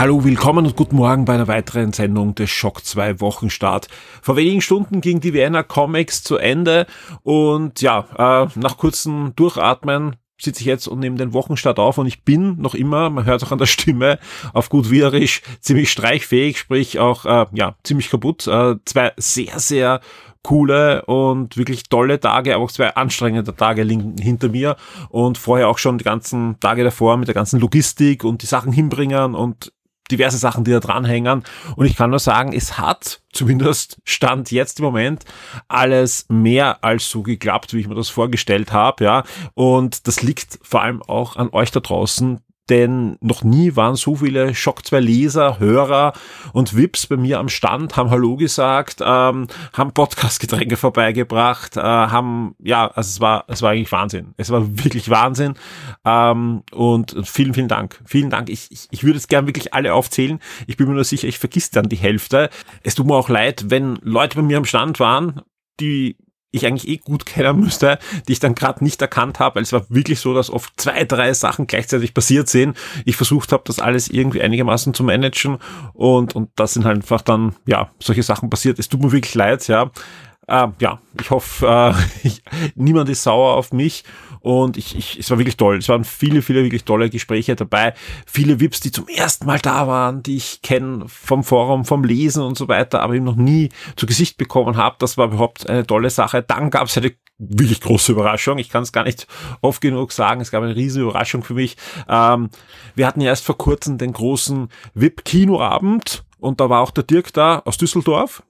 Hallo, willkommen und guten Morgen bei einer weiteren Sendung des Schock 2 Wochenstart. Vor wenigen Stunden ging die Vienna Comics zu Ende und ja, äh, nach kurzem Durchatmen sitze ich jetzt und nehme den Wochenstart auf und ich bin noch immer, man hört auch an der Stimme, auf gut Wienerisch ziemlich streichfähig, sprich auch äh, ja ziemlich kaputt. Äh, zwei sehr, sehr coole und wirklich tolle Tage, aber auch zwei anstrengende Tage liegen hinter mir und vorher auch schon die ganzen Tage davor mit der ganzen Logistik und die Sachen hinbringen und diverse Sachen, die da dranhängen. Und ich kann nur sagen, es hat zumindest Stand jetzt im Moment alles mehr als so geklappt, wie ich mir das vorgestellt habe, ja. Und das liegt vor allem auch an euch da draußen, denn noch nie waren so viele Schock 2 Leser, Hörer und Vips bei mir am Stand, haben Hallo gesagt, ähm, haben Podcast-Getränke vorbeigebracht, äh, haben, ja, also es war, es war eigentlich Wahnsinn. Es war wirklich Wahnsinn. Ähm, und vielen, vielen Dank. Vielen Dank. Ich, ich, ich würde es gern wirklich alle aufzählen. Ich bin mir nur sicher, ich vergiss dann die Hälfte. Es tut mir auch leid, wenn Leute bei mir am Stand waren, die ich eigentlich eh gut kennen müsste, die ich dann gerade nicht erkannt habe, weil es war wirklich so, dass oft zwei, drei Sachen gleichzeitig passiert sind. Ich versucht habe, das alles irgendwie einigermaßen zu managen und, und das sind halt einfach dann, ja, solche Sachen passiert. Es tut mir wirklich leid, ja. Äh, ja, ich hoffe, äh, ich, niemand ist sauer auf mich und ich, ich, es war wirklich toll. Es waren viele, viele wirklich tolle Gespräche dabei. Viele VIPs, die zum ersten Mal da waren, die ich kenne vom Forum, vom Lesen und so weiter, aber eben noch nie zu Gesicht bekommen habe. Das war überhaupt eine tolle Sache. Dann gab es eine wirklich große Überraschung. Ich kann es gar nicht oft genug sagen. Es gab eine riesige Überraschung für mich. Ähm, wir hatten ja erst vor kurzem den großen VIP-Kinoabend und da war auch der Dirk da aus Düsseldorf.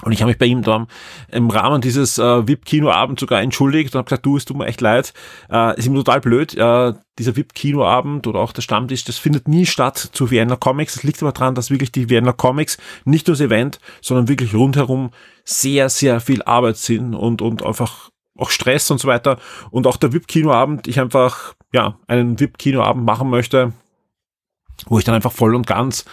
Und ich habe mich bei ihm dann im Rahmen dieses äh, VIP-Kinoabend sogar entschuldigt und habe gesagt, du, es tut mir echt leid. Äh, ist ihm total blöd. Äh, dieser VIP-Kinoabend oder auch der Stammtisch, das findet nie statt zu Vienna Comics. Das liegt aber daran, dass wirklich die Vienna Comics nicht nur das Event, sondern wirklich rundherum sehr, sehr viel Arbeit sind und, und einfach auch Stress und so weiter. Und auch der VIP-Kinoabend, ich einfach, ja, einen VIP-Kinoabend machen möchte, wo ich dann einfach voll und ganz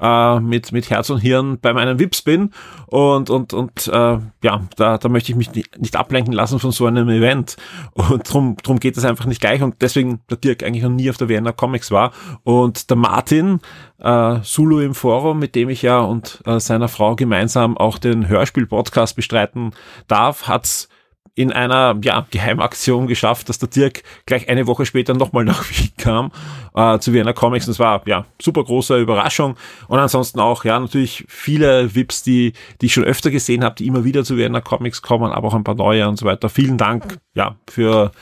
äh, mit, mit Herz und Hirn bei meinen Vips bin und, und, und äh, ja, da, da möchte ich mich nicht ablenken lassen von so einem Event. Und drum, drum geht es einfach nicht gleich. Und deswegen der Dirk eigentlich noch nie auf der Vienna Comics war. Und der Martin äh, Sulu im Forum, mit dem ich ja und äh, seiner Frau gemeinsam auch den Hörspiel-Podcast bestreiten darf, hat's in einer ja, Geheimaktion geschafft, dass der Dirk gleich eine Woche später nochmal nach Wien kam äh, zu Vienna Comics. Und das war ja super große Überraschung. Und ansonsten auch ja natürlich viele VIPs, die, die ich schon öfter gesehen habe, die immer wieder zu Vienna Comics kommen, aber auch ein paar neue und so weiter. Vielen Dank ja für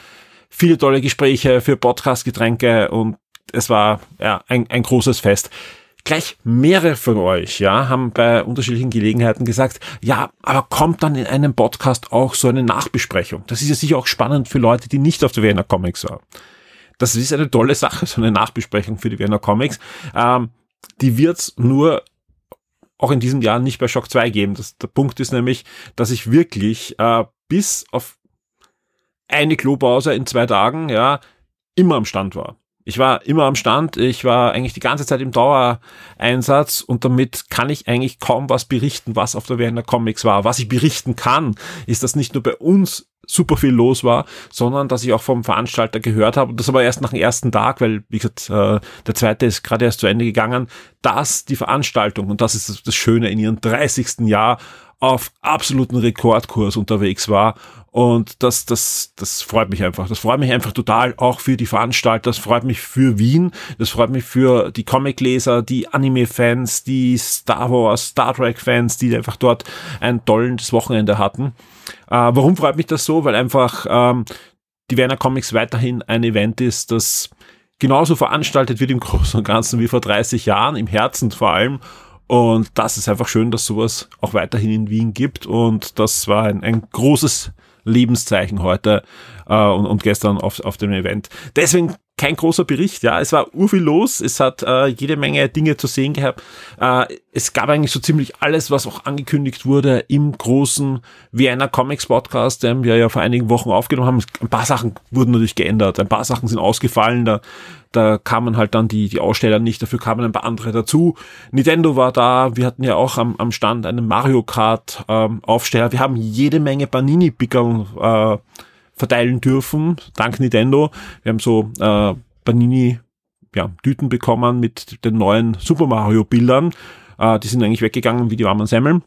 viele tolle Gespräche, für Podcast-Getränke und es war ja ein, ein großes Fest gleich mehrere von euch, ja, haben bei unterschiedlichen Gelegenheiten gesagt, ja, aber kommt dann in einem Podcast auch so eine Nachbesprechung. Das ist ja sicher auch spannend für Leute, die nicht auf der Vienna Comics waren. Das ist eine tolle Sache, so eine Nachbesprechung für die Vienna Comics. Ähm, die wird's nur auch in diesem Jahr nicht bei Shock 2 geben. Das, der Punkt ist nämlich, dass ich wirklich äh, bis auf eine Klopause in zwei Tagen, ja, immer am Stand war. Ich war immer am Stand, ich war eigentlich die ganze Zeit im Dauereinsatz und damit kann ich eigentlich kaum was berichten, was auf der Vienna Comics war. Was ich berichten kann, ist, dass nicht nur bei uns super viel los war, sondern dass ich auch vom Veranstalter gehört habe, und das aber erst nach dem ersten Tag, weil, wie gesagt, äh, der zweite ist gerade erst zu Ende gegangen, dass die Veranstaltung, und das ist das Schöne, in ihrem 30. Jahr auf absoluten Rekordkurs unterwegs war und das, das, das freut mich einfach. Das freut mich einfach total, auch für die Veranstalter. Das freut mich für Wien. Das freut mich für die Comicleser, die Anime-Fans, die Star Wars, Star Trek-Fans, die einfach dort ein tolles Wochenende hatten. Äh, warum freut mich das so? Weil einfach ähm, die Werner Comics weiterhin ein Event ist, das genauso veranstaltet wird im Großen und Ganzen wie vor 30 Jahren, im Herzen vor allem. Und das ist einfach schön, dass sowas auch weiterhin in Wien gibt. Und das war ein, ein großes Lebenszeichen heute äh, und, und gestern auf, auf dem Event. Deswegen kein großer Bericht, ja. Es war urviel los, es hat äh, jede Menge Dinge zu sehen gehabt. Äh, es gab eigentlich so ziemlich alles, was auch angekündigt wurde im großen Vienna Comics Podcast, den wir ja vor einigen Wochen aufgenommen haben. Ein paar Sachen wurden natürlich geändert, ein paar Sachen sind ausgefallen, da da kamen halt dann die, die Aussteller nicht, dafür kamen ein paar andere dazu. Nintendo war da, wir hatten ja auch am, am Stand einen Mario Kart ähm, Aufsteller. Wir haben jede Menge Panini-Pickel äh, verteilen dürfen, dank Nintendo. Wir haben so äh, Panini ja, Tüten bekommen mit den neuen Super Mario Bildern. Äh, die sind eigentlich weggegangen wie die warmen Semmeln.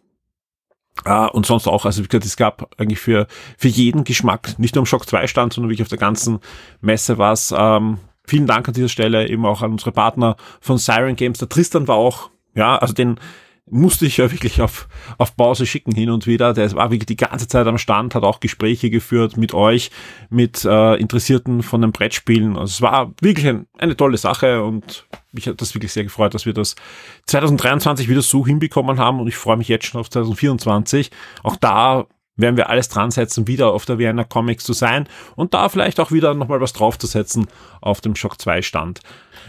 Uh, und sonst auch, also wie gesagt, es gab eigentlich für, für jeden Geschmack, nicht nur am Shock 2 stand, sondern wirklich auf der ganzen Messe was. Ähm, vielen Dank an dieser Stelle eben auch an unsere Partner von Siren Games. Der Tristan war auch, ja, also den musste ich ja wirklich auf, auf Pause schicken hin und wieder. Der war wirklich die ganze Zeit am Stand, hat auch Gespräche geführt mit euch, mit äh, Interessierten von den Brettspielen. Also es war wirklich ein, eine tolle Sache und mich hat das wirklich sehr gefreut, dass wir das 2023 wieder so hinbekommen haben und ich freue mich jetzt schon auf 2024. Auch da werden wir alles dran setzen, wieder auf der Vienna Comics zu sein und da vielleicht auch wieder nochmal was draufzusetzen auf dem Shock 2 Stand.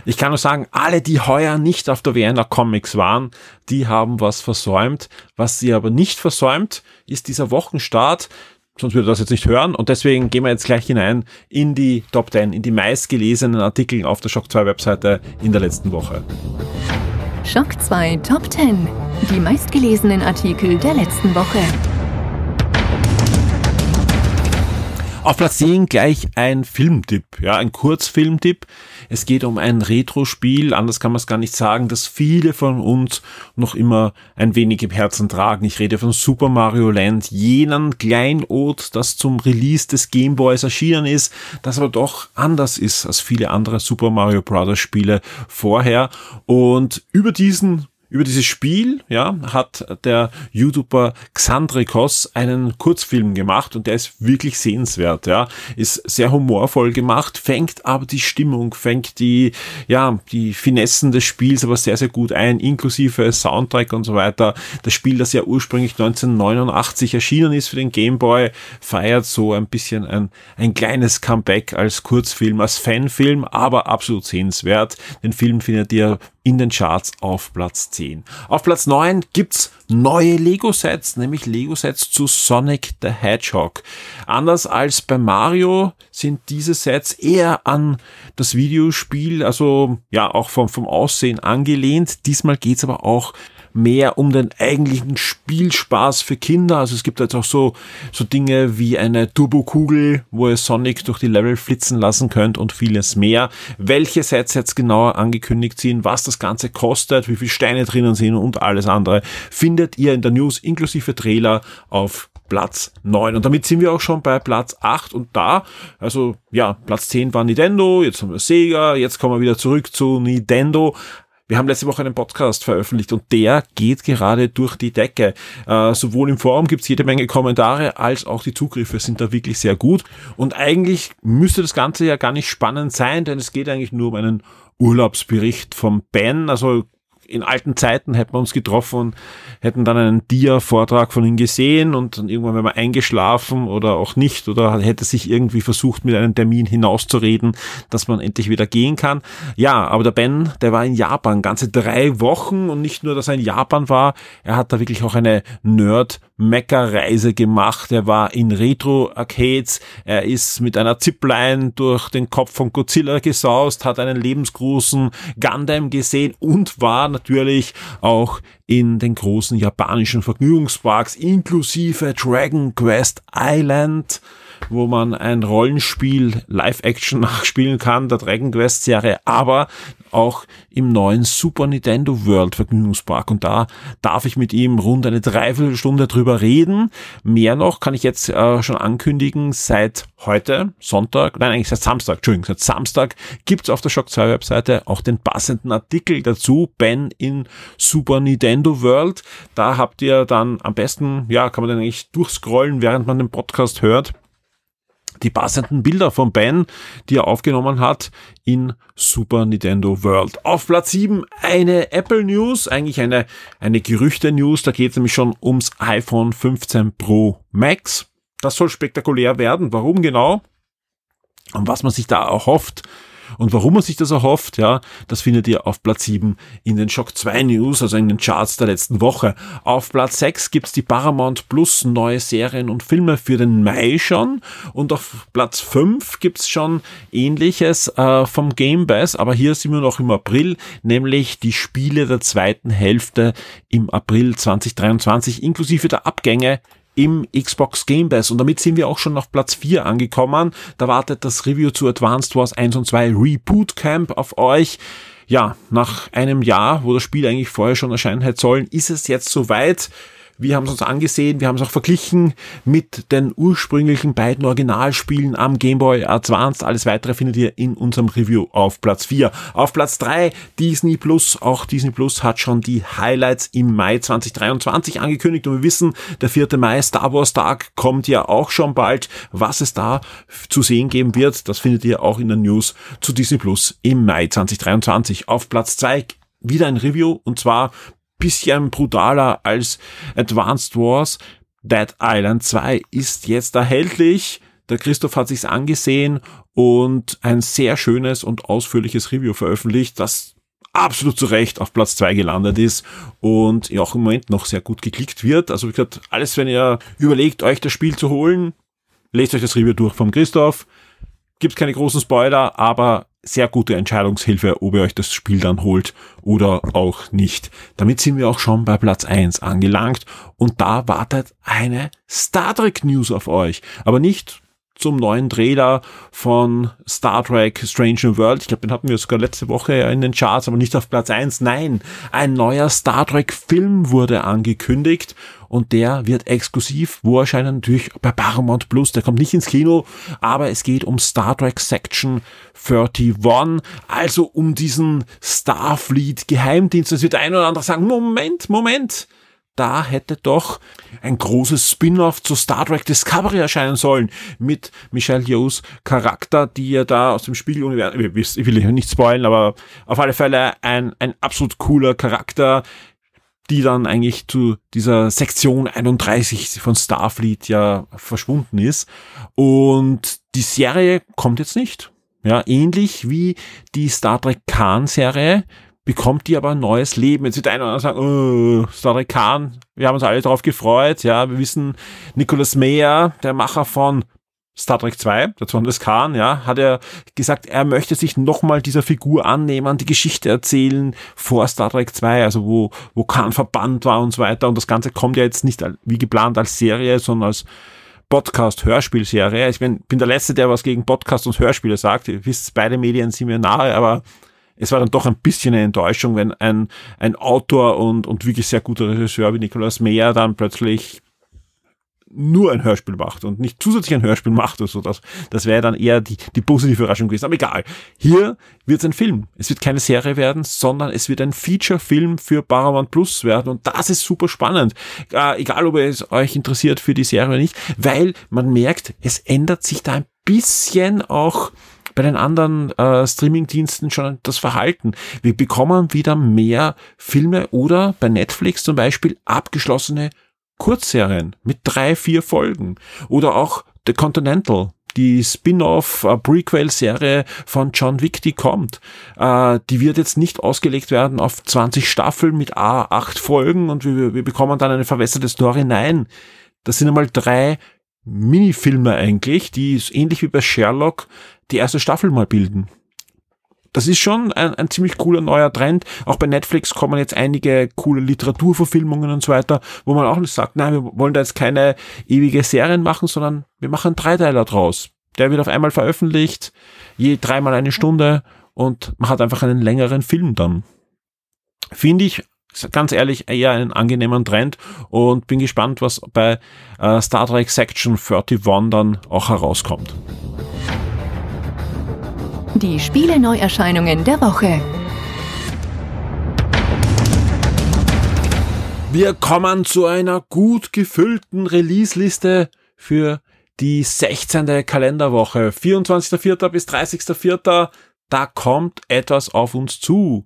Ich kann nur sagen, alle, die heuer nicht auf der Vienna Comics waren, die haben was versäumt. Was sie aber nicht versäumt, ist dieser Wochenstart. Sonst würde das jetzt nicht hören. Und deswegen gehen wir jetzt gleich hinein in die Top 10, in die meistgelesenen Artikel auf der Shock 2 Webseite in der letzten Woche. Shock 2 Top 10. Die meistgelesenen Artikel der letzten Woche. Auf Platz 10 gleich ein Filmtipp, ja, ein Kurzfilmtipp. Es geht um ein Retro-Spiel, anders kann man es gar nicht sagen, das viele von uns noch immer ein wenig im Herzen tragen. Ich rede von Super Mario Land, jenen Kleinod, das zum Release des Game Boys erschienen ist, das aber doch anders ist als viele andere Super Mario Bros. Spiele vorher. Und über diesen über dieses Spiel, ja, hat der YouTuber Xandrikos einen Kurzfilm gemacht und der ist wirklich sehenswert, ja. Ist sehr humorvoll gemacht, fängt aber die Stimmung, fängt die, ja, die Finessen des Spiels aber sehr, sehr gut ein, inklusive Soundtrack und so weiter. Das Spiel, das ja ursprünglich 1989 erschienen ist für den Game Boy, feiert so ein bisschen ein, ein kleines Comeback als Kurzfilm, als Fanfilm, aber absolut sehenswert. Den Film findet ihr in den Charts auf Platz 10. Auf Platz 9 gibt's neue Lego-Sets, nämlich Lego-Sets zu Sonic the Hedgehog. Anders als bei Mario sind diese Sets eher an das Videospiel, also ja auch vom, vom Aussehen angelehnt. Diesmal geht's aber auch mehr um den eigentlichen Spielspaß für Kinder. Also es gibt jetzt auch so, so Dinge wie eine Turbokugel, wo ihr Sonic durch die Level flitzen lassen könnt und vieles mehr. Welche Sets jetzt genauer angekündigt sind, was das Ganze kostet, wie viele Steine drinnen sind und alles andere, findet ihr in der News inklusive Trailer auf Platz 9. Und damit sind wir auch schon bei Platz 8 und da, also ja, Platz 10 war Nintendo, jetzt haben wir Sega, jetzt kommen wir wieder zurück zu Nintendo. Wir haben letzte Woche einen Podcast veröffentlicht und der geht gerade durch die Decke. Äh, sowohl im Forum gibt's jede Menge Kommentare, als auch die Zugriffe sind da wirklich sehr gut. Und eigentlich müsste das Ganze ja gar nicht spannend sein, denn es geht eigentlich nur um einen Urlaubsbericht vom Ben. Also in alten Zeiten hätten wir uns getroffen und hätten dann einen Dia-Vortrag von ihm gesehen und dann irgendwann wäre man eingeschlafen oder auch nicht oder hätte sich irgendwie versucht, mit einem Termin hinauszureden, dass man endlich wieder gehen kann. Ja, aber der Ben, der war in Japan ganze drei Wochen und nicht nur, dass er in Japan war, er hat da wirklich auch eine Nerd-Mecker-Reise gemacht. Er war in Retro-Arcades, er ist mit einer Zipline durch den Kopf von Godzilla gesaust, hat einen lebensgroßen Gundam gesehen und war natürlich auch in den großen japanischen Vergnügungsparks inklusive Dragon Quest Island wo man ein Rollenspiel Live-Action nachspielen kann, der Dragon Quest Serie, aber auch im neuen Super Nintendo World Vergnügungspark. Und da darf ich mit ihm rund eine Dreiviertelstunde drüber reden. Mehr noch kann ich jetzt äh, schon ankündigen, seit heute, Sonntag, nein, eigentlich seit Samstag, Entschuldigung, seit Samstag gibt's auf der Shock 2 Webseite auch den passenden Artikel dazu, Ben in Super Nintendo World. Da habt ihr dann am besten, ja, kann man dann eigentlich durchscrollen, während man den Podcast hört die passenden Bilder von Ben, die er aufgenommen hat in Super Nintendo World. Auf Platz 7 eine Apple News, eigentlich eine, eine Gerüchte News, da geht es nämlich schon ums iPhone 15 Pro Max. Das soll spektakulär werden. Warum genau? Und was man sich da erhofft, Und warum man sich das erhofft, ja, das findet ihr auf Platz 7 in den Shock 2 News, also in den Charts der letzten Woche. Auf Platz 6 gibt's die Paramount Plus neue Serien und Filme für den Mai schon. Und auf Platz 5 gibt's schon ähnliches äh, vom Game Pass, aber hier sind wir noch im April, nämlich die Spiele der zweiten Hälfte im April 2023 inklusive der Abgänge im Xbox Game Pass. Und damit sind wir auch schon auf Platz 4 angekommen. Da wartet das Review zu Advanced Wars 1 und 2 Reboot Camp auf euch. Ja, nach einem Jahr, wo das Spiel eigentlich vorher schon erscheinen hätte sollen, ist es jetzt soweit. Wir haben es uns angesehen, wir haben es auch verglichen mit den ursprünglichen beiden Originalspielen am Game Boy Advance. Alles weitere findet ihr in unserem Review auf Platz 4. Auf Platz 3 Disney Plus. Auch Disney Plus hat schon die Highlights im Mai 2023 angekündigt und wir wissen, der 4. Mai Star Wars Tag kommt ja auch schon bald. Was es da zu sehen geben wird, das findet ihr auch in der News zu Disney Plus im Mai 2023. Auf Platz 2 wieder ein Review und zwar bisschen brutaler als Advanced Wars. Dead Island 2 ist jetzt erhältlich. Der Christoph hat sich's angesehen und ein sehr schönes und ausführliches Review veröffentlicht, das absolut zu Recht auf Platz 2 gelandet ist und ja auch im Moment noch sehr gut geklickt wird. Also wie gesagt, alles, wenn ihr überlegt, euch das Spiel zu holen, lest euch das Review durch vom Christoph. Gibt keine großen Spoiler, aber sehr gute Entscheidungshilfe, ob ihr euch das Spiel dann holt oder auch nicht. Damit sind wir auch schon bei Platz 1 angelangt und da wartet eine Star Trek News auf euch. Aber nicht zum neuen Trailer von Star Trek Strange New World. Ich glaube, den hatten wir sogar letzte Woche in den Charts, aber nicht auf Platz 1. Nein, ein neuer Star Trek Film wurde angekündigt und der wird exklusiv wo erscheinen? Natürlich bei Paramount Plus. Der kommt nicht ins Kino, aber es geht um Star Trek Section 31, also um diesen Starfleet Geheimdienst. Es wird ein oder andere sagen, Moment, Moment, da hätte doch ein großes Spin-off zu Star Trek Discovery erscheinen sollen mit Michelle Yeohs Charakter, die ja da aus dem Spiegeluniversum, ich will nicht spoilen, aber auf alle Fälle ein, ein absolut cooler Charakter, die dann eigentlich zu dieser Sektion 31 von Starfleet ja verschwunden ist. Und die Serie kommt jetzt nicht. Ja, ähnlich wie die Star Trek Khan Serie bekommt die aber ein neues Leben. Jetzt wird einer andere sagen, oh, Star Trek Khan, wir haben uns alle darauf gefreut. Ja, wir wissen, Nicholas Meyer, der Macher von Star Trek 2, der Zorn des Khan, ja, hat er gesagt, er möchte sich nochmal dieser Figur annehmen, die Geschichte erzählen vor Star Trek 2, also wo, wo Khan verbannt war und so weiter. Und das Ganze kommt ja jetzt nicht wie geplant als Serie, sondern als Podcast-Hörspielserie. Ich bin, bin der Letzte, der was gegen Podcast und Hörspiele sagt. Ihr wisst, beide Medien sind mir nahe, aber es war dann doch ein bisschen eine Enttäuschung, wenn ein, ein Autor und, und wirklich sehr guter Regisseur wie Nicolas Meyer dann plötzlich nur ein Hörspiel macht und nicht zusätzlich ein Hörspiel macht oder so. Das, das wäre dann eher die, die positive Überraschung gewesen. Aber egal. Hier wird es ein Film. Es wird keine Serie werden, sondern es wird ein Feature-Film für Paramount Plus werden. Und das ist super spannend. Äh, egal, ob es euch interessiert für die Serie oder nicht, weil man merkt, es ändert sich da ein bisschen auch bei den anderen äh, Streaming-Diensten schon das Verhalten. Wir bekommen wieder mehr Filme oder bei Netflix zum Beispiel abgeschlossene Kurzserien mit drei, vier Folgen. Oder auch The Continental, die Spin-off äh, von John Wick, die kommt. Äh, die wird jetzt nicht ausgelegt werden auf 20 Staffeln mit A, 8 Folgen und wir, wir bekommen dann eine verwässerte Story. Nein, das sind einmal drei Minifilme eigentlich, die ähnlich wie bei Sherlock die erste Staffel mal bilden. Das ist schon ein, ein ziemlich cooler neuer Trend. Auch bei Netflix kommen jetzt einige coole Literaturverfilmungen und so weiter, wo man auch nicht sagt, nein, wir wollen da jetzt keine ewige Serien machen, sondern wir machen einen Dreiteiler draus. Der wird auf einmal veröffentlicht, je dreimal eine Stunde und man hat einfach einen längeren Film dann. Finde ich ganz ehrlich eher einen angenehmen Trend und bin gespannt, was bei äh, Star Trek Section 31 dann auch herauskommt. Die Spiele-Neuerscheinungen der Woche. Wir kommen zu einer gut gefüllten Release-Liste für die 16. Kalenderwoche. 24.04. bis 30.04. Da kommt etwas auf uns zu.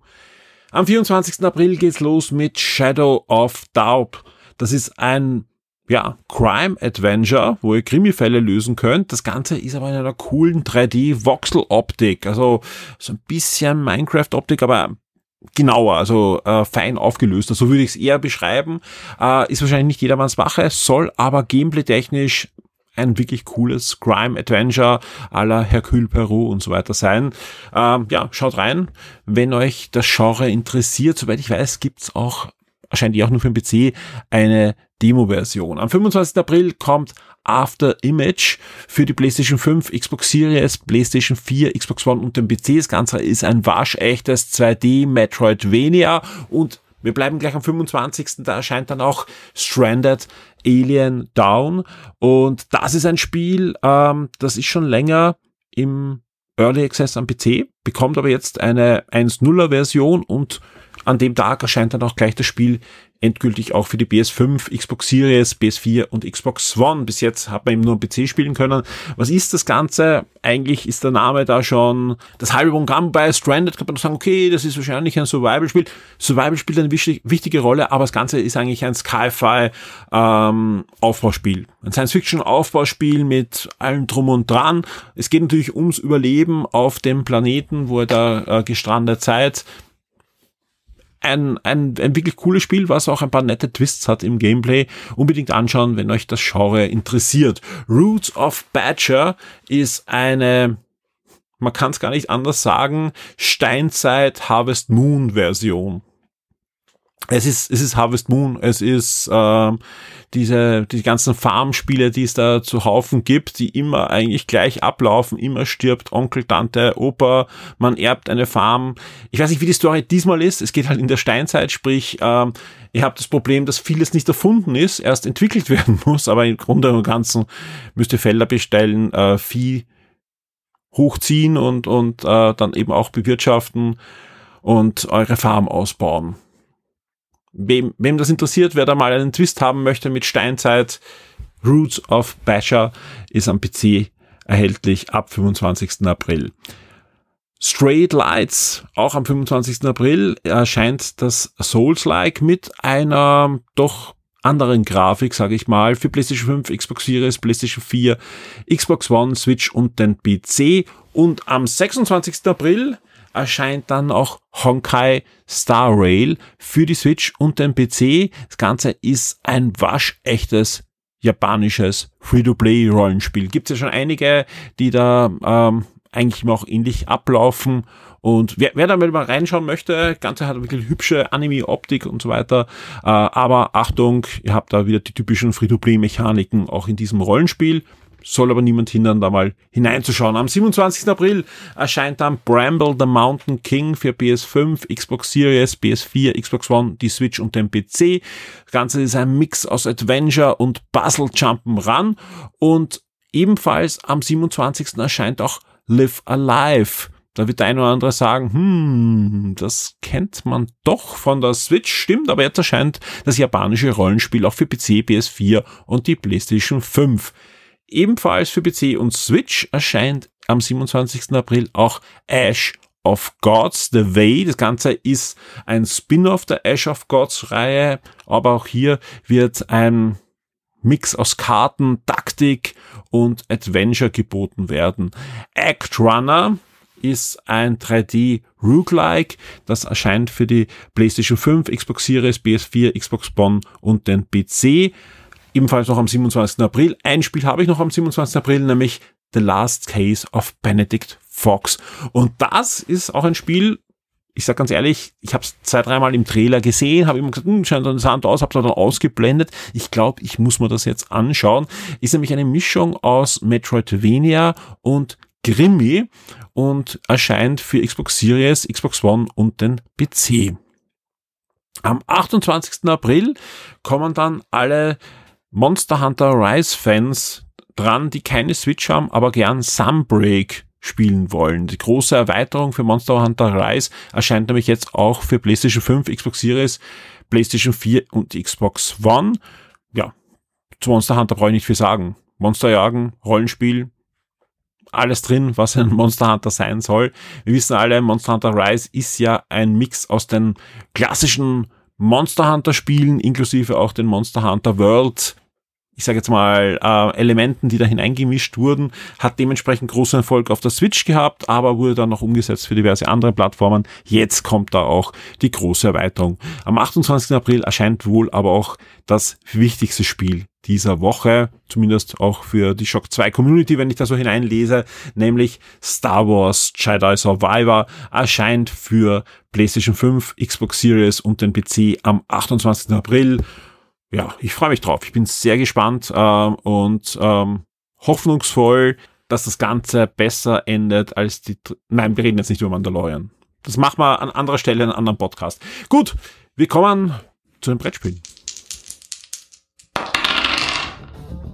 Am 24. April geht's los mit Shadow of Doubt. Das ist ein ja, Crime Adventure, wo ihr Krimifälle lösen könnt. Das Ganze ist aber in einer coolen 3D-Voxel-Optik. Also so ein bisschen Minecraft-Optik, aber genauer, also äh, fein aufgelöster. So würde ich es eher beschreiben. Äh, ist wahrscheinlich nicht jedermanns Wache, soll aber gameplay-technisch ein wirklich cooles Crime-Adventure à la Hercule Peru und so weiter sein. Ähm, ja, schaut rein, wenn euch das Genre interessiert. Soweit ich weiß, gibt's auch, erscheint die auch nur für den PC, eine Demo-Version. Am 25. April kommt After Image für die PlayStation 5, Xbox Series, PlayStation 4, Xbox One und den PC. Das Ganze ist ein waschechtes 2D Metroidvania und wir bleiben gleich am 25. Da erscheint dann auch Stranded Alien Down und das ist ein Spiel, ähm, das ist schon länger im Early Access am PC, bekommt aber jetzt eine 1.0er Version und an dem Tag erscheint dann auch gleich das Spiel endgültig auch für die PS5, Xbox Series, PS4 und Xbox One. Bis jetzt hat man eben nur am PC spielen können. Was ist das Ganze? Eigentlich ist der Name da schon das halbe Programm bei Stranded. Kann man sagen, okay, das ist wahrscheinlich ein Survival-Spiel. Survival spielt eine wichtige Rolle, aber das Ganze ist eigentlich ein Sci-Fi ähm, Aufbauspiel. Ein Science-Fiction-Aufbauspiel mit allem drum und dran. Es geht natürlich ums Überleben auf dem Planeten, wo er da äh, gestrandet seid ein, ein, ein wirklich cooles Spiel, was auch ein paar nette Twists hat im Gameplay. Unbedingt anschauen, wenn euch das Genre interessiert. Roots of Badger ist eine, man kann es gar nicht anders sagen, Steinzeit Harvest Moon Version. Es ist, es ist Harvest Moon, es ist ähm, diese die ganzen Farmspiele, die es da zu Haufen gibt, die immer eigentlich gleich ablaufen, immer stirbt Onkel, Tante, Opa, man erbt eine Farm. Ich weiß nicht, wie die Story diesmal ist. Es geht halt in der Steinzeit, sprich, ähm, ihr habt das Problem, dass vieles nicht erfunden ist, erst entwickelt werden muss, aber im Grunde und Ganzen müsst ihr Felder bestellen, äh, Vieh hochziehen und, und äh, dann eben auch bewirtschaften und eure Farm ausbauen. Wem, wem das interessiert, wer da mal einen Twist haben möchte mit Steinzeit, Roots of Basher ist am PC erhältlich ab 25. April. Straight Lights, auch am 25. April, erscheint das Souls-like mit einer doch anderen Grafik, sage ich mal, für PlayStation 5, Xbox Series, PlayStation 4, Xbox One, Switch und den PC. Und am 26. April erscheint dann auch Honkai Star Rail für die Switch und den PC. Das Ganze ist ein waschechtes japanisches Free-to-Play-Rollenspiel. Gibt es ja schon einige, die da ähm, eigentlich immer auch ähnlich ablaufen. Und wer, wer da mal reinschauen möchte, Ganze hat wirklich hübsche Anime-Optik und so weiter. Äh, aber Achtung, ihr habt da wieder die typischen Free-to-Play-Mechaniken auch in diesem Rollenspiel soll aber niemand hindern, da mal hineinzuschauen. Am 27. April erscheint dann Bramble the Mountain King für PS5, Xbox Series, PS4, Xbox One, die Switch und den PC. Das Ganze ist ein Mix aus Adventure und Puzzle Jump'n'Run und ebenfalls am 27. erscheint auch Live Alive. Da wird der eine oder andere sagen, hm, das kennt man doch von der Switch, stimmt, aber jetzt erscheint das japanische Rollenspiel auch für PC, PS4 und die PlayStation 5. Ebenfalls für PC und Switch erscheint am 27. April auch Ash of Gods, The Way. Das Ganze ist ein Spin-off der Ash of Gods Reihe, aber auch hier wird ein Mix aus Karten, Taktik und Adventure geboten werden. Act Runner ist ein 3D Roguelike. Das erscheint für die PlayStation 5, Xbox Series, PS4, Xbox One und den PC ebenfalls noch am 27. April. Ein Spiel habe ich noch am 27. April, nämlich The Last Case of Benedict Fox. Und das ist auch ein Spiel, ich sag ganz ehrlich, ich habe es zwei, dreimal im Trailer gesehen, habe immer gesagt, hm, scheint interessant aus, habe es dann ausgeblendet. Ich glaube, ich muss mir das jetzt anschauen. Ist nämlich eine Mischung aus Metroidvania und Grimmy und erscheint für Xbox Series, Xbox One und den PC. Am 28. April kommen dann alle Monster Hunter Rise Fans dran, die keine Switch haben, aber gern Sunbreak spielen wollen. Die große Erweiterung für Monster Hunter Rise erscheint nämlich jetzt auch für PlayStation 5, Xbox Series, PlayStation 4 und Xbox One. Ja, zu Monster Hunter brauche ich nicht viel sagen. Monster jagen, Rollenspiel, alles drin, was ein Monster Hunter sein soll. Wir wissen alle, Monster Hunter Rise ist ja ein Mix aus den klassischen Monster Hunter Spielen, inklusive auch den Monster Hunter World ich sage jetzt mal, äh, Elementen, die da hineingemischt wurden, hat dementsprechend großen Erfolg auf der Switch gehabt, aber wurde dann noch umgesetzt für diverse andere Plattformen. Jetzt kommt da auch die große Erweiterung. Am 28. April erscheint wohl aber auch das wichtigste Spiel dieser Woche, zumindest auch für die Shock 2 Community, wenn ich da so hineinlese, nämlich Star Wars Jedi Survivor erscheint für PlayStation 5, Xbox Series und den PC am 28. April. Ja, ich freue mich drauf. Ich bin sehr gespannt ähm, und ähm, hoffnungsvoll, dass das Ganze besser endet als die... Nein, wir reden jetzt nicht über Mandalorian. Das machen wir an anderer Stelle in einem anderen Podcast. Gut, wir kommen zu den Brettspielen.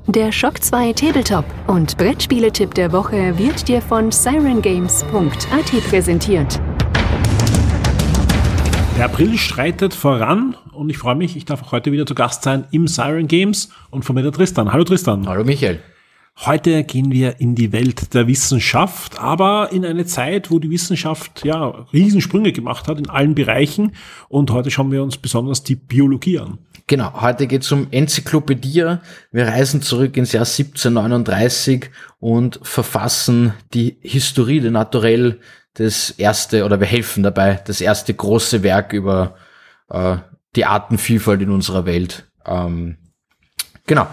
Der Shock 2 Tabletop und Brettspieletipp der Woche wird dir von sirengames.at präsentiert. Der April schreitet voran und ich freue mich, ich darf auch heute wieder zu Gast sein im Siren Games und von mir der Tristan. Hallo Tristan. Hallo Michael. Heute gehen wir in die Welt der Wissenschaft, aber in eine Zeit, wo die Wissenschaft ja Riesensprünge gemacht hat in allen Bereichen. Und heute schauen wir uns besonders die Biologie an. Genau, heute geht es um Enzyklopädie. Wir reisen zurück ins Jahr 1739 und verfassen die Historie de Naturell, das erste, oder wir helfen dabei, das erste große Werk über äh, die Artenvielfalt in unserer Welt. Ähm, genau.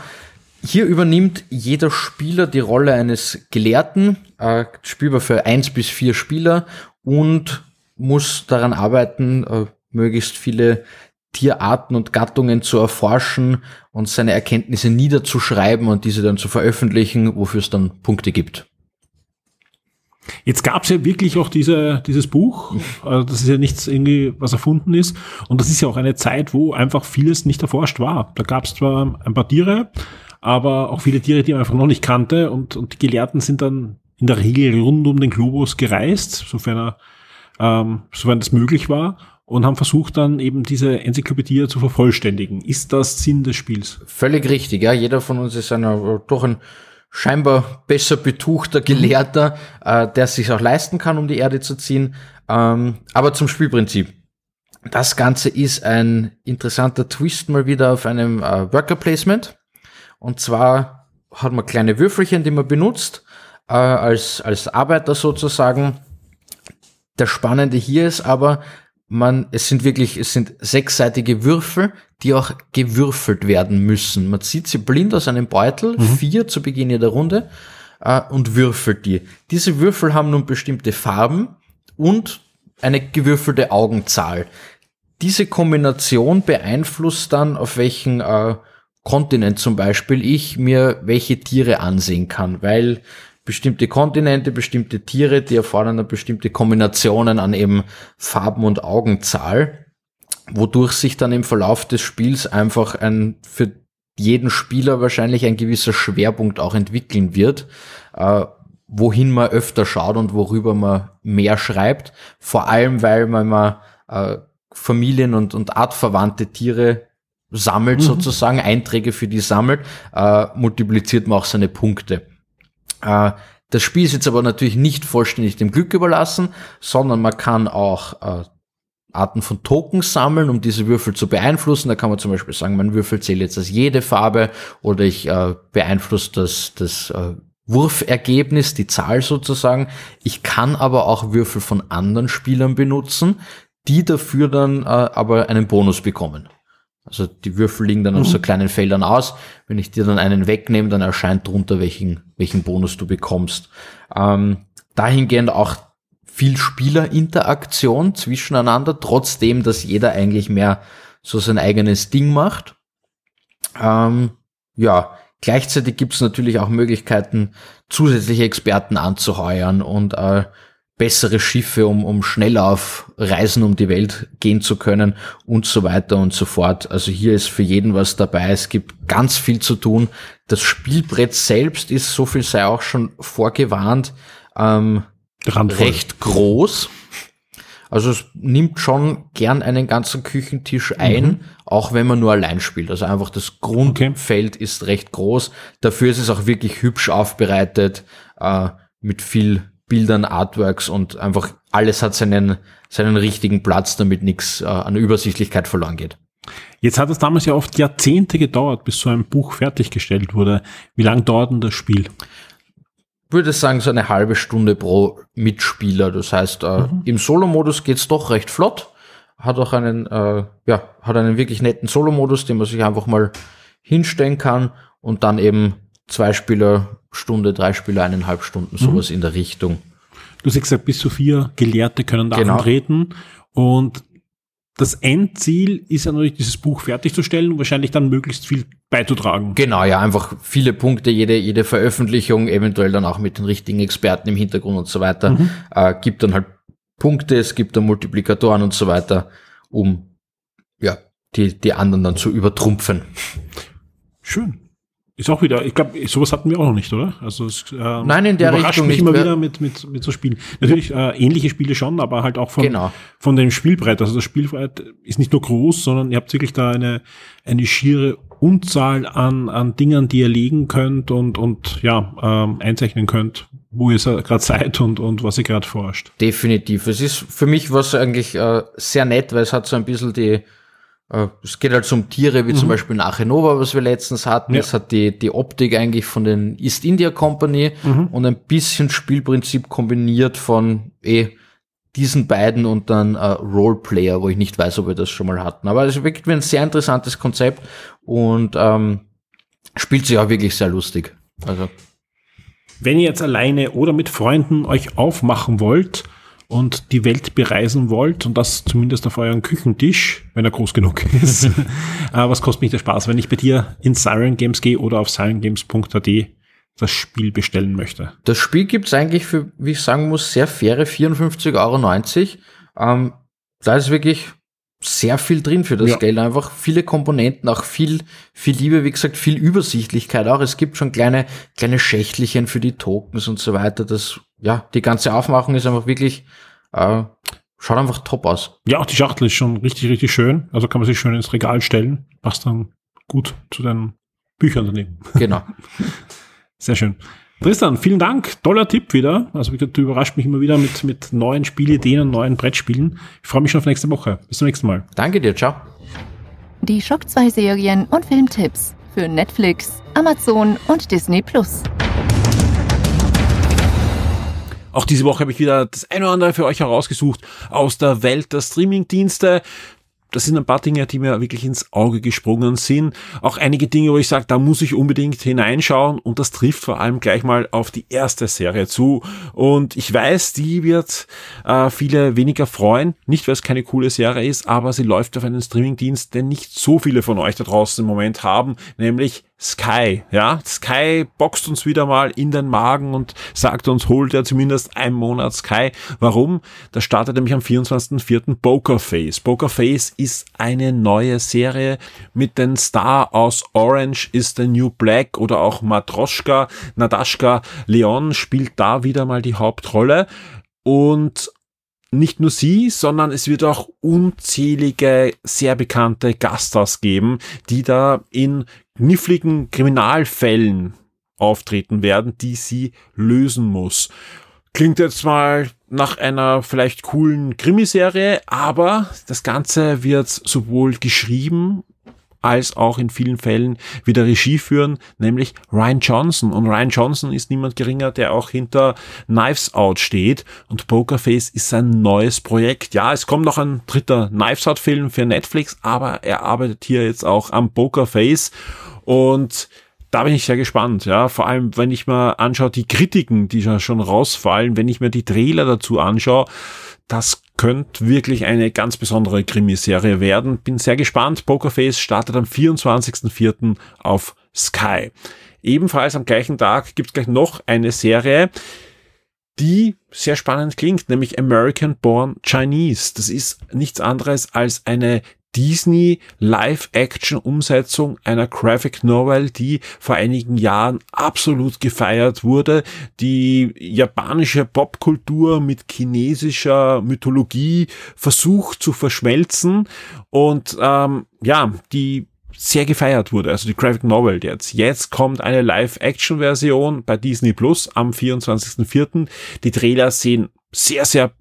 Hier übernimmt jeder Spieler die Rolle eines Gelehrten, äh, spielbar für eins bis vier Spieler und muss daran arbeiten, äh, möglichst viele Tierarten und Gattungen zu erforschen und seine Erkenntnisse niederzuschreiben und diese dann zu veröffentlichen, wofür es dann Punkte gibt. Jetzt gab es ja wirklich auch diese, dieses Buch. Also das ist ja nichts irgendwie, was erfunden ist. Und das ist ja auch eine Zeit, wo einfach vieles nicht erforscht war. Da gab es zwar ein paar Tiere, aber auch viele Tiere, die man einfach noch nicht kannte. Und, und die Gelehrten sind dann in der Regel rund um den Globus gereist, sofern, er, ähm, sofern das möglich war und haben versucht dann eben diese Enzyklopädie zu vervollständigen. Ist das Sinn des Spiels? Völlig richtig, ja. Jeder von uns ist einer, doch ein scheinbar besser betuchter Gelehrter, äh, der es sich auch leisten kann, um die Erde zu ziehen. Ähm, aber zum Spielprinzip. Das Ganze ist ein interessanter Twist mal wieder auf einem äh, Worker Placement. Und zwar hat man kleine Würfelchen, die man benutzt, äh, als, als Arbeiter sozusagen. Der Spannende hier ist aber, man, es sind wirklich, es sind sechsseitige Würfel, die auch gewürfelt werden müssen. Man zieht sie blind aus einem Beutel, mhm. vier zu Beginn jeder Runde, äh, und würfelt die. Diese Würfel haben nun bestimmte Farben und eine gewürfelte Augenzahl. Diese Kombination beeinflusst dann, auf welchen äh, Kontinent zum Beispiel ich mir welche Tiere ansehen kann, weil bestimmte Kontinente, bestimmte Tiere, die erfordern dann bestimmte Kombinationen an eben Farben und Augenzahl, wodurch sich dann im Verlauf des Spiels einfach ein für jeden Spieler wahrscheinlich ein gewisser Schwerpunkt auch entwickeln wird, äh, wohin man öfter schaut und worüber man mehr schreibt, vor allem weil man mal äh, Familien- und, und artverwandte Tiere sammelt mhm. sozusagen, Einträge für die sammelt, äh, multipliziert man auch seine Punkte. Äh, das Spiel ist jetzt aber natürlich nicht vollständig dem Glück überlassen, sondern man kann auch äh, Arten von Tokens sammeln, um diese Würfel zu beeinflussen. Da kann man zum Beispiel sagen, mein Würfel zählt jetzt als jede Farbe oder ich äh, beeinflusse das, das äh, Wurfergebnis, die Zahl sozusagen. Ich kann aber auch Würfel von anderen Spielern benutzen, die dafür dann äh, aber einen Bonus bekommen. Also die Würfel liegen dann mhm. auf so mhm. kleinen Feldern aus. Wenn ich dir dann einen wegnehme, dann erscheint drunter, welchen, welchen Bonus du bekommst. Ähm, dahingehend auch viel Spielerinteraktion zwischeneinander, trotzdem, dass jeder eigentlich mehr so sein eigenes Ding macht. Ähm, ja, gleichzeitig gibt es natürlich auch Möglichkeiten, zusätzliche Experten anzuheuern und äh, bessere Schiffe, um, um schneller auf Reisen um die Welt gehen zu können und so weiter und so fort. Also hier ist für jeden was dabei. Es gibt ganz viel zu tun. Das Spielbrett selbst ist, so viel sei auch schon vorgewarnt, ähm, recht groß. Also es nimmt schon gern einen ganzen Küchentisch ein, mhm. auch wenn man nur allein spielt. Also einfach das Grundfeld okay. ist recht groß. Dafür ist es auch wirklich hübsch aufbereitet, äh, mit viel Bildern, Artworks und einfach alles hat seinen, seinen richtigen Platz, damit nichts äh, an Übersichtlichkeit verloren geht. Jetzt hat es damals ja oft Jahrzehnte gedauert, bis so ein Buch fertiggestellt wurde. Wie lange dauert denn das Spiel? würde sagen, so eine halbe Stunde pro Mitspieler. Das heißt, äh, mhm. im Solo-Modus geht's doch recht flott. Hat auch einen, äh, ja, hat einen wirklich netten Solo-Modus, den man sich einfach mal hinstellen kann und dann eben zwei Spieler Stunde, drei Spieler eineinhalb Stunden, sowas mhm. in der Richtung. Du hast gesagt, bis zu vier Gelehrte können da genau. antreten und das Endziel ist ja natürlich, dieses Buch fertigzustellen und wahrscheinlich dann möglichst viel beizutragen. Genau, ja, einfach viele Punkte, jede, jede Veröffentlichung, eventuell dann auch mit den richtigen Experten im Hintergrund und so weiter, mhm. äh, gibt dann halt Punkte, es gibt dann Multiplikatoren und so weiter, um ja, die, die anderen dann zu übertrumpfen. Schön. Ist auch wieder, ich glaube, sowas hatten wir auch noch nicht, oder? Also es, äh, Nein, in der Richtung mich immer wieder mit, mit, mit so Spielen. Natürlich äh, ähnliche Spiele schon, aber halt auch von, genau. von dem Spielbrett. Also das Spielbrett ist nicht nur groß, sondern ihr habt wirklich da eine, eine schiere Unzahl an, an Dingern, die ihr legen könnt und, und ja, ähm, einzeichnen könnt, wo ihr gerade seid und, und was ihr gerade forscht. Definitiv. Es ist für mich was eigentlich äh, sehr nett, weil es hat so ein bisschen die es geht halt um Tiere, wie mhm. zum Beispiel nach Nova, was wir letztens hatten. Ja. Es hat die, die Optik eigentlich von den East India Company mhm. und ein bisschen Spielprinzip kombiniert von eh diesen beiden und dann äh, Roleplayer, wo ich nicht weiß, ob wir das schon mal hatten. Aber es ist wirklich ein sehr interessantes Konzept und ähm, spielt sich auch wirklich sehr lustig. Also. Wenn ihr jetzt alleine oder mit Freunden euch aufmachen wollt, und die Welt bereisen wollt und das zumindest auf euren Küchentisch, wenn er groß genug ist, äh, was kostet mich der Spaß, wenn ich bei dir in Siren Games gehe oder auf sirengames.at das Spiel bestellen möchte? Das Spiel gibt's eigentlich für, wie ich sagen muss, sehr faire 54,90 Euro. Ähm, da ist wirklich sehr viel drin für das ja. Geld. Einfach viele Komponenten, auch viel, viel Liebe, wie gesagt, viel Übersichtlichkeit auch. Es gibt schon kleine, kleine Schächtelchen für die Tokens und so weiter. Das, ja, die ganze Aufmachung ist einfach wirklich, äh, schaut einfach top aus. Ja, auch die Schachtel ist schon richtig, richtig schön. Also kann man sich schön ins Regal stellen. Passt dann gut zu den Büchern daneben. Genau. Sehr schön. Tristan, vielen Dank. Toller Tipp wieder. Also du überrascht mich immer wieder mit, mit neuen Spielideen und neuen Brettspielen. Ich freue mich schon auf nächste Woche. Bis zum nächsten Mal. Danke dir. Ciao. Die Schock 2 Serien und Filmtipps für Netflix, Amazon und Disney Plus. Auch diese Woche habe ich wieder das eine oder andere für euch herausgesucht aus der Welt der Streamingdienste das sind ein paar Dinge, die mir wirklich ins Auge gesprungen sind. Auch einige Dinge, wo ich sage, da muss ich unbedingt hineinschauen und das trifft vor allem gleich mal auf die erste Serie zu. Und ich weiß, die wird äh, viele weniger freuen, nicht weil es keine coole Serie ist, aber sie läuft auf einen Streamingdienst, den nicht so viele von euch da draußen im Moment haben, nämlich Sky, ja, Sky boxt uns wieder mal in den Magen und sagt uns, holt er zumindest einen Monat Sky. Warum? Da startet nämlich am 24.04. Pokerface. Pokerface ist eine neue Serie mit den Star aus Orange is the New Black oder auch Matroschka, Nadaschka Leon spielt da wieder mal die Hauptrolle und nicht nur sie, sondern es wird auch unzählige sehr bekannte Gaststars geben, die da in kniffligen Kriminalfällen auftreten werden, die sie lösen muss. Klingt jetzt mal nach einer vielleicht coolen Krimiserie, aber das Ganze wird sowohl geschrieben als auch in vielen Fällen wieder Regie führen, nämlich Ryan Johnson. Und Ryan Johnson ist niemand geringer, der auch hinter Knives Out steht. Und Pokerface ist sein neues Projekt. Ja, es kommt noch ein dritter Knives Out Film für Netflix, aber er arbeitet hier jetzt auch am Pokerface. Und da bin ich sehr gespannt, ja. Vor allem, wenn ich mir anschaue, die Kritiken, die schon rausfallen, wenn ich mir die Trailer dazu anschaue, das könnte wirklich eine ganz besondere Krimiserie werden. Bin sehr gespannt. Pokerface startet am 24.04. auf Sky. Ebenfalls am gleichen Tag gibt es gleich noch eine Serie, die sehr spannend klingt, nämlich American Born Chinese. Das ist nichts anderes als eine Disney Live-Action-Umsetzung einer Graphic Novel, die vor einigen Jahren absolut gefeiert wurde, die japanische Popkultur mit chinesischer Mythologie versucht zu verschmelzen und ähm, ja, die sehr gefeiert wurde, also die Graphic Novel jetzt. Jetzt kommt eine Live-Action-Version bei Disney Plus am 24.04. Die Trailer sehen sehr, sehr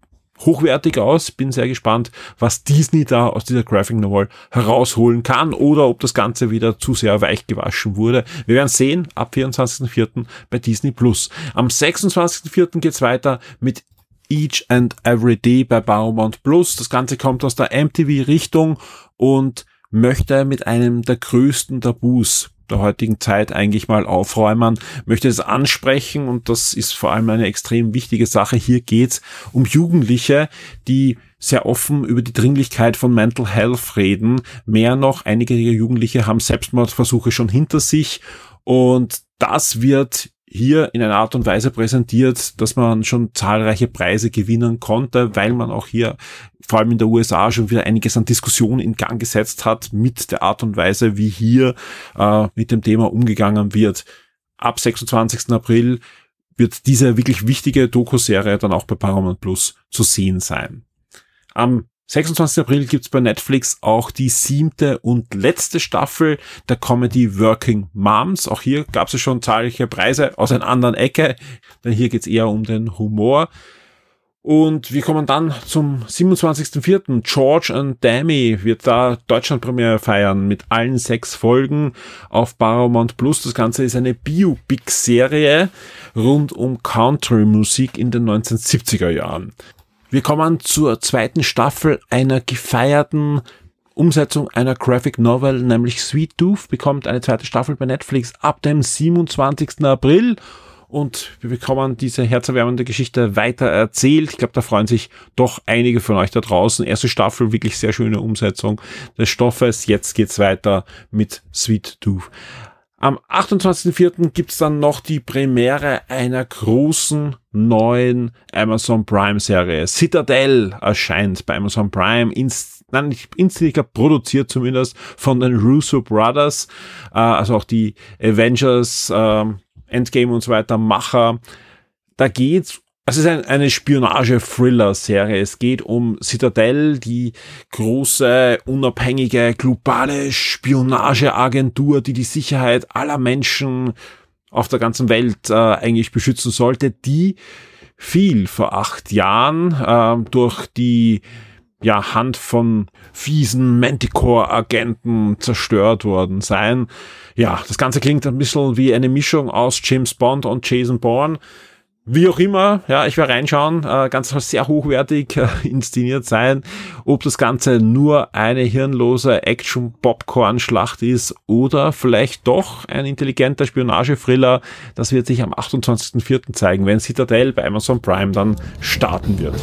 hochwertig aus. Bin sehr gespannt, was Disney da aus dieser Graphic Novel herausholen kann oder ob das Ganze wieder zu sehr weich gewaschen wurde. Wir werden sehen ab 24.04. bei Disney Plus. Am 26.04. geht's weiter mit Each and Every Day bei Paramount Plus. Das Ganze kommt aus der MTV-Richtung und möchte mit einem der größten Tabus der heutigen Zeit eigentlich mal aufräumen, möchte es ansprechen und das ist vor allem eine extrem wichtige Sache. Hier geht's um Jugendliche, die sehr offen über die Dringlichkeit von Mental Health reden. Mehr noch, einige Jugendliche haben Selbstmordversuche schon hinter sich und das wird hier in einer Art und Weise präsentiert, dass man schon zahlreiche Preise gewinnen konnte, weil man auch hier vor allem in der USA schon wieder einiges an Diskussionen in Gang gesetzt hat mit der Art und Weise, wie hier äh, mit dem Thema umgegangen wird. Ab 26. April wird diese wirklich wichtige Doku-Serie dann auch bei Paramount Plus zu sehen sein. Am 26. April gibt's bei Netflix auch die siebte und letzte Staffel der Comedy Working Moms. Auch hier gab's ja schon zahlreiche Preise aus einer anderen Ecke, denn hier geht's eher um den Humor. Und wir kommen dann zum 27.04. George and Dammy wird da Deutschlandpremiere feiern mit allen sechs Folgen auf Paramount Plus. Das Ganze ist eine Biopic-Serie rund um Country-Musik in den 1970er Jahren. Wir kommen zur zweiten Staffel einer gefeierten Umsetzung einer Graphic Novel, nämlich Sweet Tooth, bekommt eine zweite Staffel bei Netflix ab dem 27. April. Und wir bekommen diese herzerwärmende Geschichte weiter erzählt. Ich glaube, da freuen sich doch einige von euch da draußen. Erste Staffel, wirklich sehr schöne Umsetzung des Stoffes. Jetzt geht's weiter mit Sweet Tooth. Am 28.04. gibt's dann noch die Premiere einer großen neuen Amazon Prime Serie. Citadel erscheint bei Amazon Prime. Inst nein, nicht produziert zumindest von den Russo Brothers. Äh, also auch die Avengers, äh, Endgame und so weiter Macher. Da geht's es ist ein, eine Spionage-Thriller-Serie. Es geht um Citadel, die große, unabhängige, globale Spionageagentur, die die Sicherheit aller Menschen auf der ganzen Welt äh, eigentlich beschützen sollte, die viel vor acht Jahren äh, durch die ja, Hand von fiesen Manticore-Agenten zerstört worden sein. Ja, das Ganze klingt ein bisschen wie eine Mischung aus James Bond und Jason Bourne. Wie auch immer, ja, ich werde reinschauen, äh, ganz sehr hochwertig äh, inszeniert sein. Ob das Ganze nur eine hirnlose Action-Popcorn-Schlacht ist oder vielleicht doch ein intelligenter Spionage-Thriller, das wird sich am 28.04. zeigen, wenn Citadel bei Amazon Prime dann starten wird.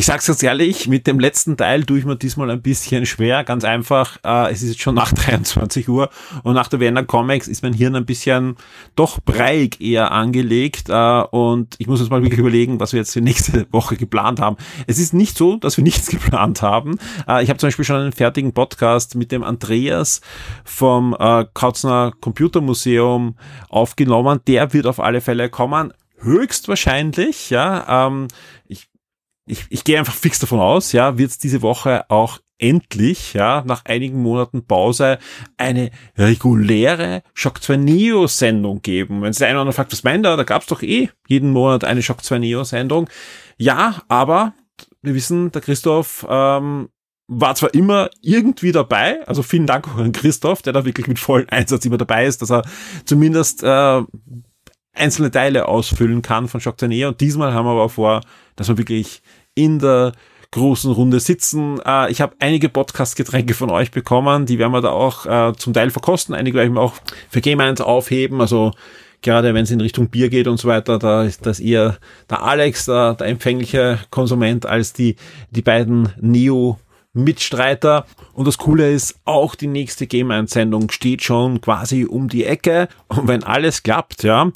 Ich sag's ganz ehrlich, mit dem letzten Teil tue ich mir diesmal ein bisschen schwer. Ganz einfach, äh, es ist jetzt schon nach 23 Uhr und nach der Werner Comics ist mein Hirn ein bisschen doch breiig eher angelegt äh, und ich muss jetzt mal wirklich überlegen, was wir jetzt für nächste Woche geplant haben. Es ist nicht so, dass wir nichts geplant haben. Äh, ich habe zum Beispiel schon einen fertigen Podcast mit dem Andreas vom äh, Kautzner Computermuseum aufgenommen. Der wird auf alle Fälle kommen höchstwahrscheinlich, ja, ähm, ich ich, ich gehe einfach fix davon aus, ja, wird es diese Woche auch endlich, ja, nach einigen Monaten Pause eine reguläre Shock 2 Neo Sendung geben. Wenn sich einer oder andere fragt, was meint er, da gab es doch eh jeden Monat eine Shock 2 Neo Sendung. Ja, aber wir wissen, der Christoph ähm, war zwar immer irgendwie dabei, also vielen Dank auch an Christoph, der da wirklich mit vollem Einsatz immer dabei ist, dass er zumindest äh, einzelne Teile ausfüllen kann von Shock 2 Neo. Und diesmal haben wir aber vor, dass wir wirklich in der großen Runde sitzen. Äh, ich habe einige Podcast-Getränke von euch bekommen, die werden wir da auch äh, zum Teil verkosten. Einige werden wir auch für Game 1 aufheben, also gerade wenn es in Richtung Bier geht und so weiter, da ist das eher der Alex, der, der empfängliche Konsument, als die, die beiden Neo Mitstreiter. Und das Coole ist, auch die nächste Game 1 Sendung steht schon quasi um die Ecke. Und wenn alles klappt, ja,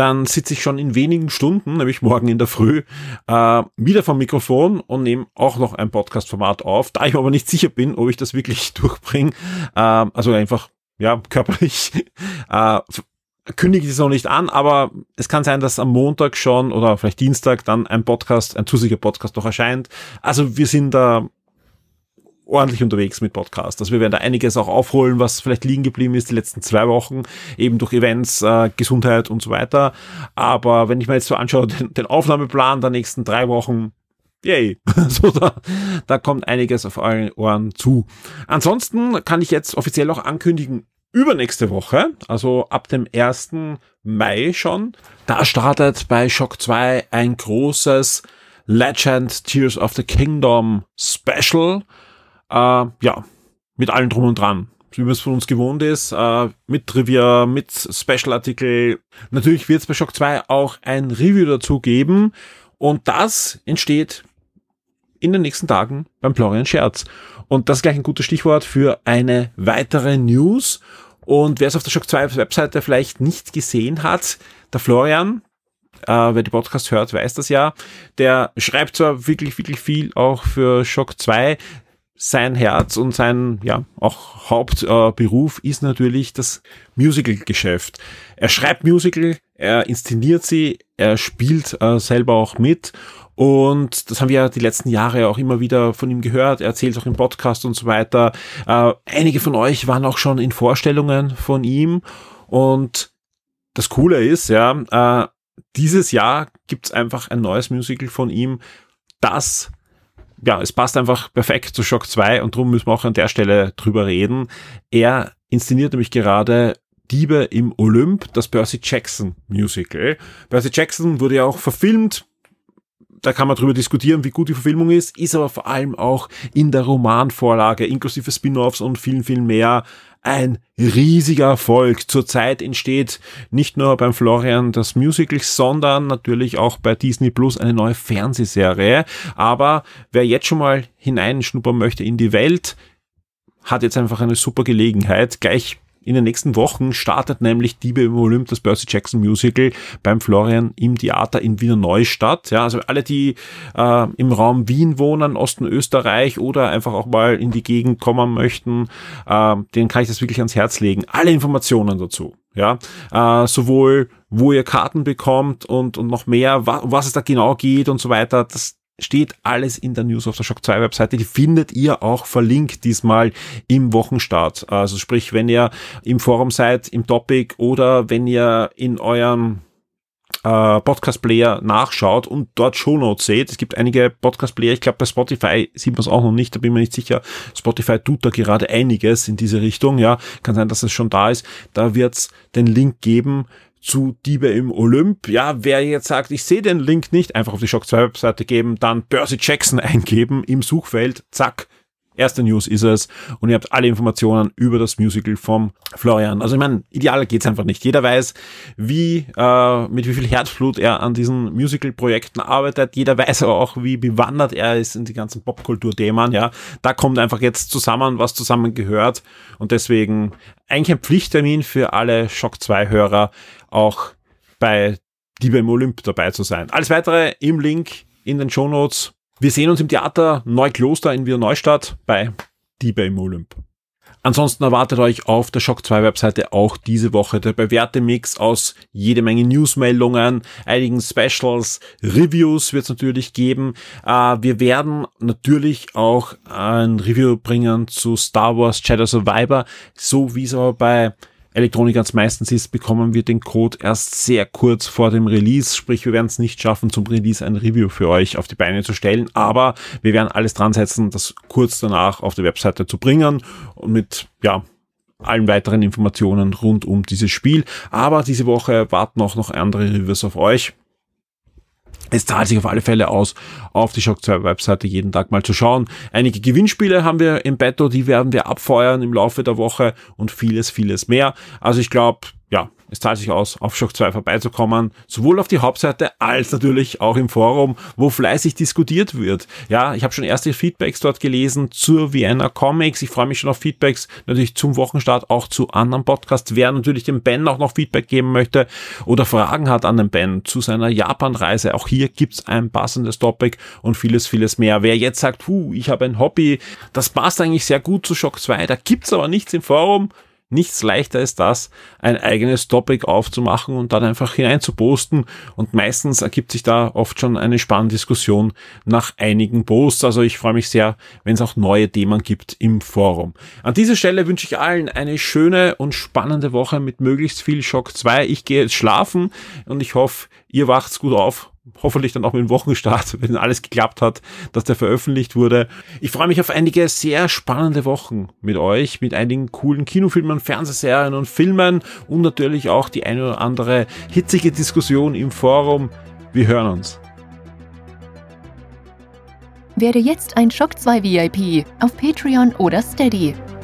dann sitze ich schon in wenigen Stunden, nämlich morgen in der Früh, äh, wieder vom Mikrofon und nehme auch noch ein Podcast-Format auf. Da ich aber nicht sicher bin, ob ich das wirklich durchbringe, äh, also einfach ja körperlich, äh, kündige ich es noch nicht an, aber es kann sein, dass am Montag schon oder vielleicht Dienstag dann ein Podcast, ein zusätzlicher Podcast noch erscheint. Also wir sind da ordentlich unterwegs mit Podcast. Also wir werden da einiges auch aufholen, was vielleicht liegen geblieben ist die letzten zwei Wochen, eben durch Events, äh, Gesundheit und so weiter. Aber wenn ich mir jetzt so anschaue, den, den Aufnahmeplan der nächsten drei Wochen, yay, so da, da kommt einiges auf euren Ohren zu. Ansonsten kann ich jetzt offiziell auch ankündigen, übernächste Woche, also ab dem 1. Mai schon, da startet bei Shock 2 ein großes Legend Tears of the Kingdom Special. Äh, ja, mit allem drum und dran. Wie man es von uns gewohnt ist, äh, mit Trivia, mit Special-Artikel. Natürlich wird es bei Shock 2 auch ein Review dazu geben. Und das entsteht in den nächsten Tagen beim Florian Scherz. Und das ist gleich ein gutes Stichwort für eine weitere News. Und wer es auf der Shock 2 Webseite vielleicht nicht gesehen hat, der Florian, äh, wer die Podcast hört, weiß das ja, der schreibt zwar wirklich, wirklich viel auch für Shock 2, sein Herz und sein, ja, auch Hauptberuf äh, ist natürlich das Musical-Geschäft. Er schreibt Musical, er inszeniert sie, er spielt äh, selber auch mit und das haben wir ja die letzten Jahre auch immer wieder von ihm gehört. Er erzählt auch im Podcast und so weiter. Äh, einige von euch waren auch schon in Vorstellungen von ihm. Und das Coole ist, ja, äh, dieses Jahr gibt's einfach ein neues Musical von ihm, das ja, es passt einfach perfekt zu Shock 2 und darum müssen wir auch an der Stelle drüber reden. Er inszeniert nämlich gerade Diebe im Olymp, das Percy Jackson Musical. Percy Jackson wurde ja auch verfilmt. Da kann man drüber diskutieren, wie gut die Verfilmung ist, ist aber vor allem auch in der Romanvorlage, inklusive Spin-offs und vielen, vielen mehr, ein riesiger Erfolg. Zurzeit entsteht nicht nur beim Florian das Musical, sondern natürlich auch bei Disney Plus eine neue Fernsehserie. Aber wer jetzt schon mal hineinschnuppern möchte in die Welt, hat jetzt einfach eine super Gelegenheit, gleich in den nächsten Wochen startet nämlich Diebe im Olymp, das Percy Jackson Musical beim Florian im Theater in Wiener Neustadt. Ja, also alle, die äh, im Raum Wien wohnen, Osten Österreich oder einfach auch mal in die Gegend kommen möchten, äh, denen kann ich das wirklich ans Herz legen. Alle Informationen dazu. Ja, äh, sowohl wo ihr Karten bekommt und, und noch mehr, wa was es da genau geht und so weiter, das, steht alles in der News auf der Shock 2 Webseite. Die findet ihr auch verlinkt diesmal im Wochenstart. Also sprich, wenn ihr im Forum seid, im Topic oder wenn ihr in eurem äh, Podcast-Player nachschaut und dort Shownotes seht. Es gibt einige Podcast-Player, ich glaube bei Spotify sieht man es auch noch nicht, da bin ich mir nicht sicher. Spotify tut da gerade einiges in diese Richtung, ja. Kann sein, dass es schon da ist. Da wird es den Link geben zu Diebe im Olymp. Ja, wer jetzt sagt, ich sehe den Link nicht, einfach auf die Shock 2 Webseite geben, dann Percy Jackson eingeben im Suchfeld, zack, erste News ist es und ihr habt alle Informationen über das Musical vom Florian. Also ich meine, ideal geht's einfach nicht. Jeder weiß, wie äh, mit wie viel Herzblut er an diesen Musical-Projekten arbeitet. Jeder weiß aber auch, wie bewandert er ist in die ganzen Popkultur-Themen. Ja, da kommt einfach jetzt zusammen, was zusammengehört und deswegen eigentlich ein Pflichttermin für alle Shock 2 Hörer auch bei die beim Olymp dabei zu sein. Alles weitere im Link in den Show Notes. Wir sehen uns im Theater Neukloster in Wiener Neustadt bei Die beim Olymp. Ansonsten erwartet euch auf der Shock 2 Webseite auch diese Woche der bewährte Mix aus jede Menge Newsmeldungen, einigen Specials, Reviews wird es natürlich geben. Äh, wir werden natürlich auch ein Review bringen zu Star Wars Shadow Survivor, so wie es aber bei Elektronik ganz meistens ist, bekommen wir den Code erst sehr kurz vor dem Release. Sprich, wir werden es nicht schaffen, zum Release ein Review für euch auf die Beine zu stellen. Aber wir werden alles dran setzen, das kurz danach auf die Webseite zu bringen und mit, ja, allen weiteren Informationen rund um dieses Spiel. Aber diese Woche warten auch noch andere Reviews auf euch. Es zahlt sich auf alle Fälle aus, auf die Shock 2 Webseite jeden Tag mal zu schauen. Einige Gewinnspiele haben wir im Betto, die werden wir abfeuern im Laufe der Woche und vieles, vieles mehr. Also ich glaube, ja, es zahlt sich aus, auf Shock 2 vorbeizukommen, sowohl auf die Hauptseite als natürlich auch im Forum, wo fleißig diskutiert wird. Ja, ich habe schon erste Feedbacks dort gelesen zur Vienna Comics. Ich freue mich schon auf Feedbacks natürlich zum Wochenstart, auch zu anderen Podcasts. Wer natürlich dem Ben auch noch Feedback geben möchte oder Fragen hat an den Ben zu seiner Japan-Reise, auch hier gibt's ein passendes Topic und vieles, vieles mehr. Wer jetzt sagt, puh, ich habe ein Hobby, das passt eigentlich sehr gut zu Shock 2, da gibt's aber nichts im Forum, nichts leichter ist das, ein eigenes Topic aufzumachen und dann einfach hineinzuposten. Und meistens ergibt sich da oft schon eine spannende Diskussion nach einigen Posts. Also ich freue mich sehr, wenn es auch neue Themen gibt im Forum. An dieser Stelle wünsche ich allen eine schöne und spannende Woche mit möglichst viel Schock 2. Ich gehe jetzt schlafen und ich hoffe, ihr wacht's gut auf hoffentlich dann auch mit dem Wochenstart, wenn alles geklappt hat, dass der veröffentlicht wurde. Ich freue mich auf einige sehr spannende Wochen mit euch, mit einigen coolen Kinofilmen, Fernsehserien und Filmen und natürlich auch die eine oder andere hitzige Diskussion im Forum. Wir hören uns. Werde jetzt ein Shock 2 VIP auf Patreon oder Steady.